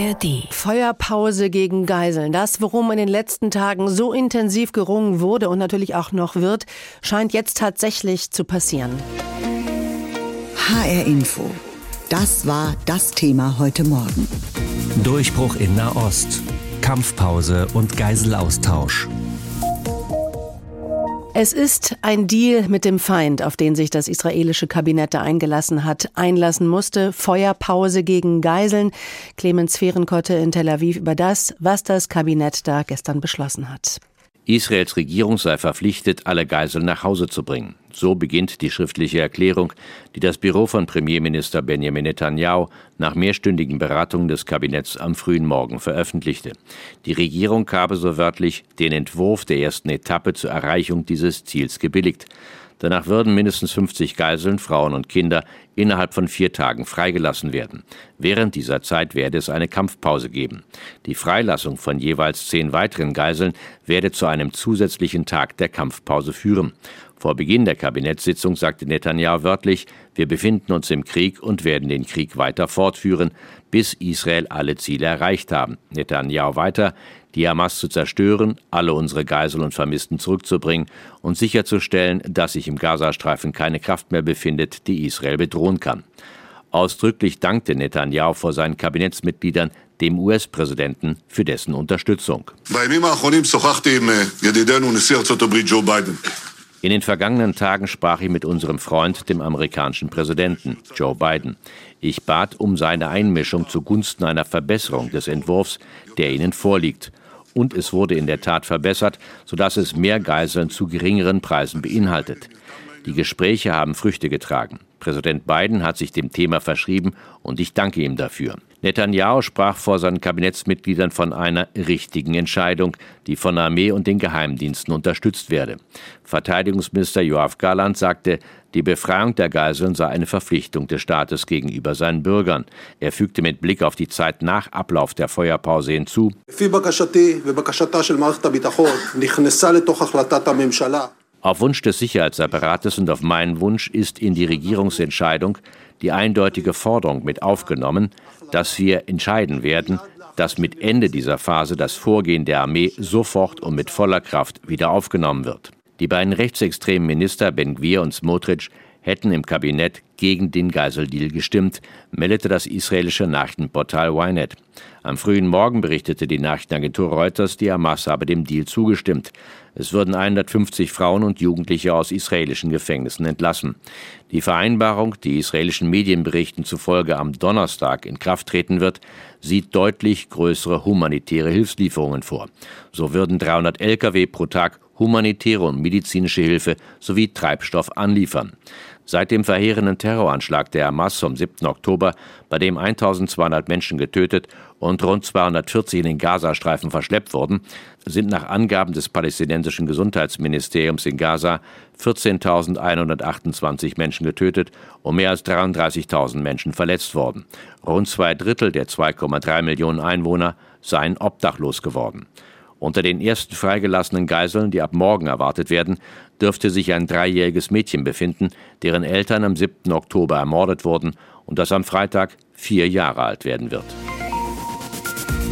ARD. Feuerpause gegen Geiseln. Das, worum in den letzten Tagen so intensiv gerungen wurde und natürlich auch noch wird, scheint jetzt tatsächlich zu passieren. HR Info. Das war das Thema heute Morgen. Durchbruch in Nahost. Kampfpause und Geiselaustausch. Es ist ein Deal mit dem Feind, auf den sich das israelische Kabinett da eingelassen hat, einlassen musste. Feuerpause gegen Geiseln. Clemens Fehrenkotte in Tel Aviv über das, was das Kabinett da gestern beschlossen hat. Israels Regierung sei verpflichtet, alle Geiseln nach Hause zu bringen. So beginnt die schriftliche Erklärung, die das Büro von Premierminister Benjamin Netanyahu nach mehrstündigen Beratungen des Kabinetts am frühen Morgen veröffentlichte. Die Regierung habe so wörtlich den Entwurf der ersten Etappe zur Erreichung dieses Ziels gebilligt. Danach würden mindestens 50 Geiseln, Frauen und Kinder innerhalb von vier Tagen freigelassen werden. Während dieser Zeit werde es eine Kampfpause geben. Die Freilassung von jeweils zehn weiteren Geiseln werde zu einem zusätzlichen Tag der Kampfpause führen. Vor Beginn der Kabinettssitzung sagte Netanyahu wörtlich, wir befinden uns im Krieg und werden den Krieg weiter fortführen, bis Israel alle Ziele erreicht haben. Netanyahu weiter, die Hamas zu zerstören, alle unsere Geisel und Vermissten zurückzubringen und sicherzustellen, dass sich im Gazastreifen keine Kraft mehr befindet, die Israel bedrohen kann. Ausdrücklich dankte Netanyahu vor seinen Kabinettsmitgliedern dem US-Präsidenten für dessen Unterstützung. In den vergangenen Tagen sprach ich mit unserem Freund, dem amerikanischen Präsidenten Joe Biden. Ich bat um seine Einmischung zugunsten einer Verbesserung des Entwurfs, der Ihnen vorliegt. Und es wurde in der Tat verbessert, sodass es mehr Geiseln zu geringeren Preisen beinhaltet. Die Gespräche haben Früchte getragen. Präsident Biden hat sich dem Thema verschrieben und ich danke ihm dafür. Netanyahu sprach vor seinen Kabinettsmitgliedern von einer richtigen Entscheidung, die von Armee und den Geheimdiensten unterstützt werde. Verteidigungsminister Joachim Galland sagte, die Befreiung der Geiseln sei eine Verpflichtung des Staates gegenüber seinen Bürgern. Er fügte mit Blick auf die Zeit nach Ablauf der Feuerpause hinzu. Auf Wunsch des Sicherheitsapparates und auf meinen Wunsch ist in die Regierungsentscheidung die eindeutige Forderung mit aufgenommen, dass wir entscheiden werden, dass mit Ende dieser Phase das Vorgehen der Armee sofort und mit voller Kraft wieder aufgenommen wird. Die beiden rechtsextremen Minister Ben Gvir und Smotrich hätten im Kabinett gegen den Geiseldeal gestimmt, meldete das israelische Nachrichtenportal Ynet. Am frühen Morgen berichtete die Nachrichtenagentur Reuters, die Hamas habe dem Deal zugestimmt. Es würden 150 Frauen und Jugendliche aus israelischen Gefängnissen entlassen. Die Vereinbarung, die israelischen Medienberichten zufolge am Donnerstag in Kraft treten wird, sieht deutlich größere humanitäre Hilfslieferungen vor. So würden 300 Lkw pro Tag humanitäre und medizinische Hilfe sowie Treibstoff anliefern. Seit dem verheerenden Terroranschlag der Hamas vom 7. Oktober, bei dem 1200 Menschen getötet und rund 240 in den Gazastreifen verschleppt wurden, sind nach Angaben des palästinensischen Gesundheitsministeriums in Gaza 14.128 Menschen getötet und mehr als 33.000 Menschen verletzt worden. Rund zwei Drittel der 2,3 Millionen Einwohner seien obdachlos geworden. Unter den ersten freigelassenen Geiseln, die ab morgen erwartet werden, dürfte sich ein dreijähriges Mädchen befinden, deren Eltern am 7. Oktober ermordet wurden und das am Freitag vier Jahre alt werden wird.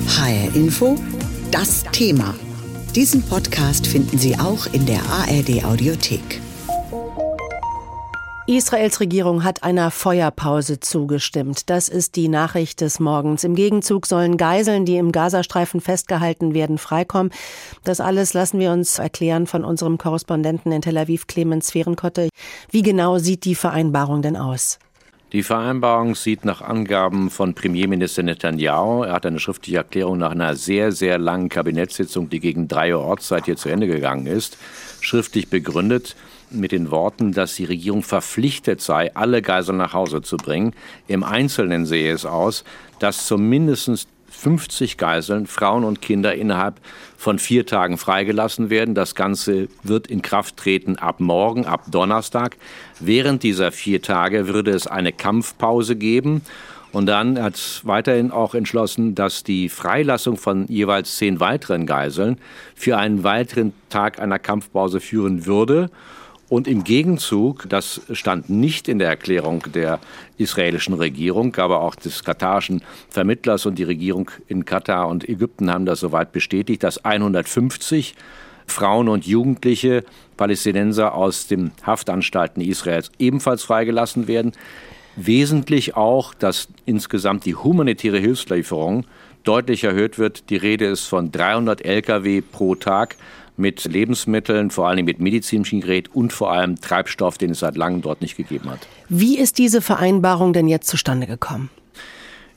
HR Info, das Thema. Diesen Podcast finden Sie auch in der ARD Audiothek. Israels Regierung hat einer Feuerpause zugestimmt. Das ist die Nachricht des Morgens. Im Gegenzug sollen Geiseln, die im Gazastreifen festgehalten werden, freikommen. Das alles lassen wir uns erklären von unserem Korrespondenten in Tel Aviv, Clemens Fehrenkotte. Wie genau sieht die Vereinbarung denn aus? Die Vereinbarung sieht nach Angaben von Premierminister Netanyahu, er hat eine schriftliche Erklärung nach einer sehr, sehr langen Kabinettssitzung, die gegen drei Uhr Ortszeit hier zu Ende gegangen ist, schriftlich begründet mit den Worten, dass die Regierung verpflichtet sei, alle Geiseln nach Hause zu bringen. Im Einzelnen sehe es aus, dass zumindest 50 Geiseln, Frauen und Kinder innerhalb von vier Tagen freigelassen werden. Das Ganze wird in Kraft treten ab morgen, ab Donnerstag. Während dieser vier Tage würde es eine Kampfpause geben. Und dann hat es weiterhin auch entschlossen, dass die Freilassung von jeweils zehn weiteren Geiseln für einen weiteren Tag einer Kampfpause führen würde Und im Gegenzug, das stand nicht in der Erklärung der israelischen Regierung, aber auch des katarischen Vermittlers und die Regierung in Katar und Ägypten haben das soweit bestätigt, dass 150 Frauen und Jugendliche Palästinenser aus den Haftanstalten Israels ebenfalls freigelassen werden. Wesentlich auch, dass insgesamt die humanitäre Hilfslieferung deutlich erhöht wird. Die Rede ist von 300 Lkw pro Tag mit Lebensmitteln, vor allem mit medizinischem Gerät und vor allem Treibstoff, den es seit langem dort nicht gegeben hat. Wie ist diese Vereinbarung denn jetzt zustande gekommen?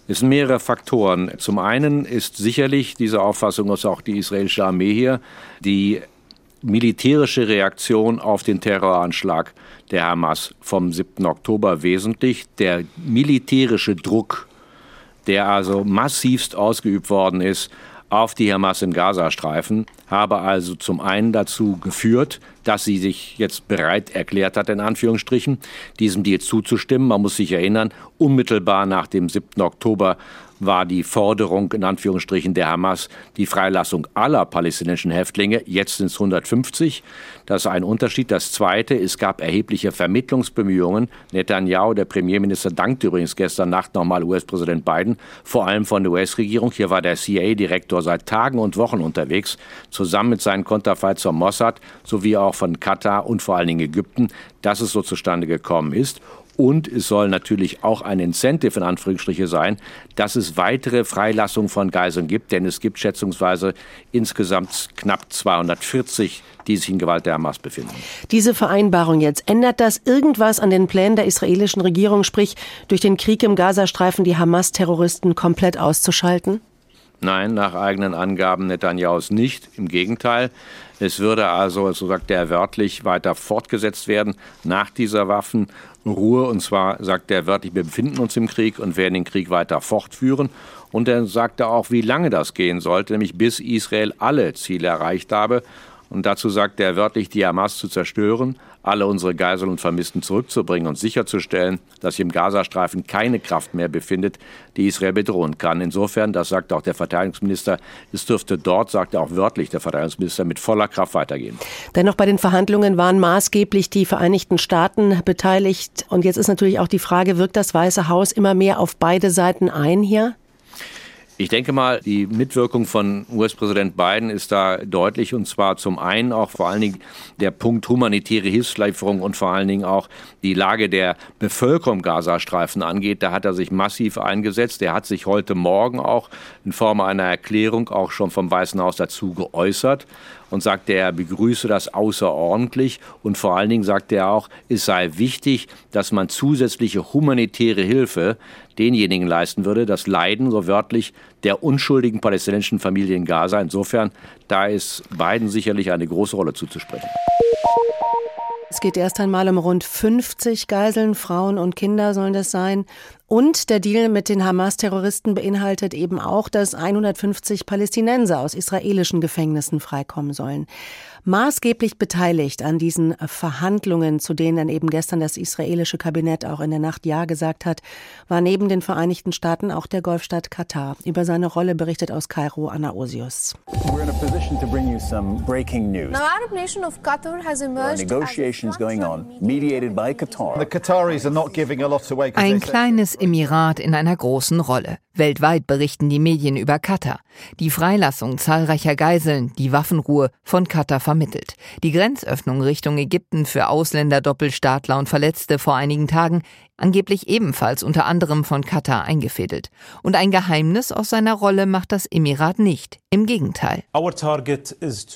Es sind mehrere Faktoren. Zum einen ist sicherlich diese Auffassung, dass auch die israelische Armee hier die militärische Reaktion auf den Terroranschlag der Hamas vom 7. Oktober wesentlich. Der militärische Druck, der also massivst ausgeübt worden ist auf die Hamas im Gazastreifen, habe also zum einen dazu geführt, dass sie sich jetzt bereit erklärt hat, in Anführungsstrichen, diesem Deal zuzustimmen. Man muss sich erinnern, unmittelbar nach dem 7. Oktober war die Forderung in Anführungsstrichen der Hamas die Freilassung aller palästinensischen Häftlinge. Jetzt sind es 150. Das ist ein Unterschied. Das Zweite, es gab erhebliche Vermittlungsbemühungen. Netanyahu, der Premierminister, dankte übrigens gestern Nacht nochmal US-Präsident Biden, vor allem von der US-Regierung. Hier war der CIA-Direktor seit Tagen und Wochen unterwegs, zusammen mit seinen Konterfeits vom Mossad sowie auch von Katar und vor allen Dingen Ägypten, dass es so zustande gekommen ist. Und es soll natürlich auch ein Incentive in Anführungsstriche sein, dass es weitere Freilassungen von Geiseln gibt, denn es gibt schätzungsweise insgesamt knapp 240, die sich in Gewalt der Hamas befinden. Diese Vereinbarung jetzt, ändert das irgendwas an den Plänen der israelischen Regierung, sprich durch den Krieg im Gazastreifen die Hamas-Terroristen komplett auszuschalten? Nein, nach eigenen Angaben Netanyahus nicht. Im Gegenteil. Es würde also, so sagt er wörtlich, weiter fortgesetzt werden nach dieser Waffenruhe. Und zwar sagt er wörtlich, wir befinden uns im Krieg und werden den Krieg weiter fortführen. Und er sagte auch, wie lange das gehen sollte, nämlich bis Israel alle Ziele erreicht habe. Und dazu sagt er wörtlich, die Hamas zu zerstören, alle unsere Geiseln und Vermissten zurückzubringen und sicherzustellen, dass sich im Gazastreifen keine Kraft mehr befindet, die Israel bedrohen kann. Insofern, das sagt auch der Verteidigungsminister, es dürfte dort, sagt er auch wörtlich der Verteidigungsminister, mit voller Kraft weitergehen. Dennoch bei den Verhandlungen waren maßgeblich die Vereinigten Staaten beteiligt. Und jetzt ist natürlich auch die Frage, wirkt das Weiße Haus immer mehr auf beide Seiten ein hier? Ich denke mal, die Mitwirkung von US-Präsident Biden ist da deutlich und zwar zum einen auch vor allen Dingen der Punkt humanitäre Hilfslieferung und vor allen Dingen auch die Lage der Bevölkerung Gazastreifen angeht. Da hat er sich massiv eingesetzt. Er hat sich heute Morgen auch in Form einer Erklärung auch schon vom Weißen Haus dazu geäußert und sagte, er begrüße das außerordentlich und vor allen Dingen sagte er auch, es sei wichtig, dass man zusätzliche humanitäre Hilfe denjenigen leisten würde, das Leiden, so wörtlich, der unschuldigen palästinensischen Familie in Gaza. Insofern, da ist Biden sicherlich eine große Rolle zuzusprechen. Es geht erst einmal um rund 50 Geiseln, Frauen und Kinder sollen das sein. Und der Deal mit den Hamas-Terroristen beinhaltet eben auch, dass 150 Palästinenser aus israelischen Gefängnissen freikommen sollen maßgeblich beteiligt an diesen Verhandlungen, zu denen dann eben gestern das israelische Kabinett auch in der Nacht Ja gesagt hat, war neben den Vereinigten Staaten auch der Golfstaat Katar. Über seine Rolle berichtet aus Kairo Anna Osius. We're in a position to bring you some breaking news. Now, Arab nation of Qatar has emerged negotiations going on, mediated by Qatar. The Qataris are not giving a lot away. Ein kleines Emirat in einer großen Rolle. Weltweit berichten die Medien über Katar. Die Freilassung zahlreicher Geiseln, die Waffenruhe von Katar vermittelt. Die Grenzöffnung Richtung Ägypten für Ausländer, Doppelstaatler und Verletzte vor einigen Tagen angeblich ebenfalls unter anderem von Katar eingefädelt. Und ein Geheimnis aus seiner Rolle macht das Emirat nicht. Im Gegenteil.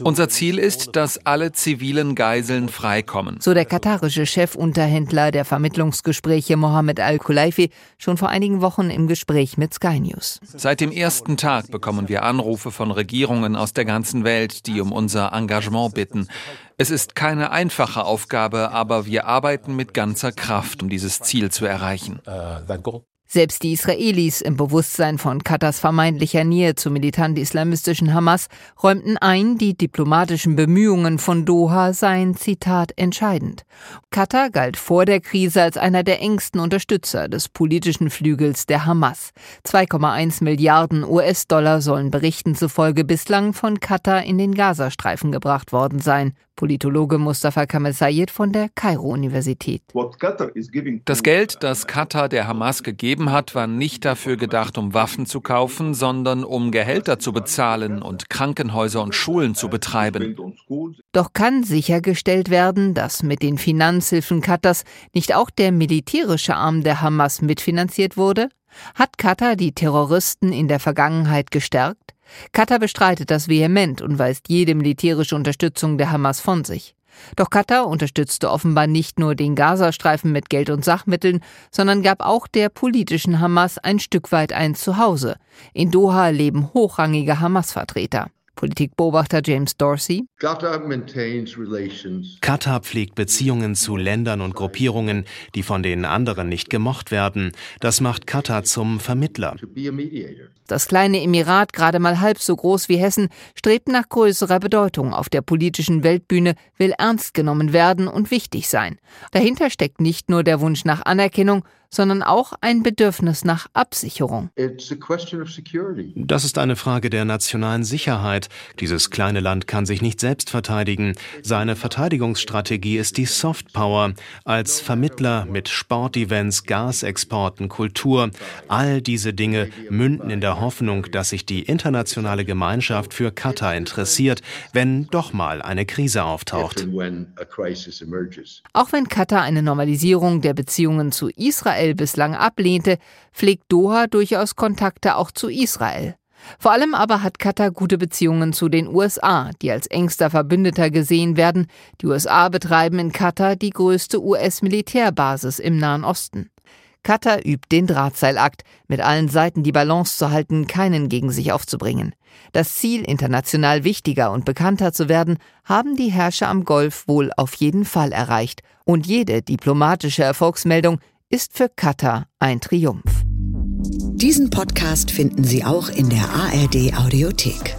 Unser Ziel ist, dass alle zivilen Geiseln freikommen. So der katarische Chefunterhändler der Vermittlungsgespräche Mohammed Al-Khulaifi schon vor einigen Wochen im Gespräch mit Sky News. Seit dem ersten Tag bekommen wir Anrufe von Regierungen aus der ganzen Welt, die um unser Engagement bitten. Es ist keine einfache Aufgabe, aber wir arbeiten mit ganzer Kraft, um dieses Ziel zu erreichen. Selbst die Israelis im Bewusstsein von Katars vermeintlicher Nähe zur militant-islamistischen Hamas räumten ein, die diplomatischen Bemühungen von Doha seien, Zitat, entscheidend. Katar galt vor der Krise als einer der engsten Unterstützer des politischen Flügels der Hamas. 2,1 Milliarden US-Dollar sollen Berichten zufolge bislang von Katar in den Gazastreifen gebracht worden sein. Politologe Mustafa Kamel Sayed von der Kairo-Universität. Das Geld, das Katar der Hamas gegeben hat, war nicht dafür gedacht, um Waffen zu kaufen, sondern um Gehälter zu bezahlen und Krankenhäuser und Schulen zu betreiben. Doch kann sichergestellt werden, dass mit den Finanzhilfen Katars nicht auch der militärische Arm der Hamas mitfinanziert wurde? Hat Katar die Terroristen in der Vergangenheit gestärkt? Katar bestreitet das vehement und weist jede militärische Unterstützung der Hamas von sich. Doch Katar unterstützte offenbar nicht nur den Gazastreifen mit Geld und Sachmitteln, sondern gab auch der politischen Hamas ein Stück weit ein Zuhause. In Doha leben hochrangige Hamas-Vertreter. Politikbeobachter James Dorsey. Katar pflegt Beziehungen zu Ländern und Gruppierungen, die von den anderen nicht gemocht werden. Das macht Katar zum Vermittler. Das kleine Emirat, gerade mal halb so groß wie Hessen, strebt nach größerer Bedeutung auf der politischen Weltbühne, will ernst genommen werden und wichtig sein. Dahinter steckt nicht nur der Wunsch nach Anerkennung, sondern auch ein Bedürfnis nach Absicherung. Das ist eine Frage der nationalen Sicherheit. Dieses kleine Land kann sich nicht selbst verteidigen. Seine Verteidigungsstrategie ist die Softpower als Vermittler mit Sportevents, Gasexporten, Kultur. All diese Dinge münden in der Hoffnung, dass sich die internationale Gemeinschaft für Katar interessiert, wenn doch mal eine Krise auftaucht. Auch wenn Katar eine Normalisierung der Beziehungen zu Israel Israel bislang ablehnte, pflegt Doha durchaus Kontakte auch zu Israel. Vor allem aber hat Katar gute Beziehungen zu den USA, die als engster Verbündeter gesehen werden. Die USA betreiben in Katar die größte US-Militärbasis im Nahen Osten. Katar übt den Drahtseilakt, mit allen Seiten die Balance zu halten, keinen gegen sich aufzubringen. Das Ziel, international wichtiger und bekannter zu werden, haben die Herrscher am Golf wohl auf jeden Fall erreicht. Und jede diplomatische Erfolgsmeldung ist für Katar ein Triumph. Diesen Podcast finden Sie auch in der ARD Audiothek.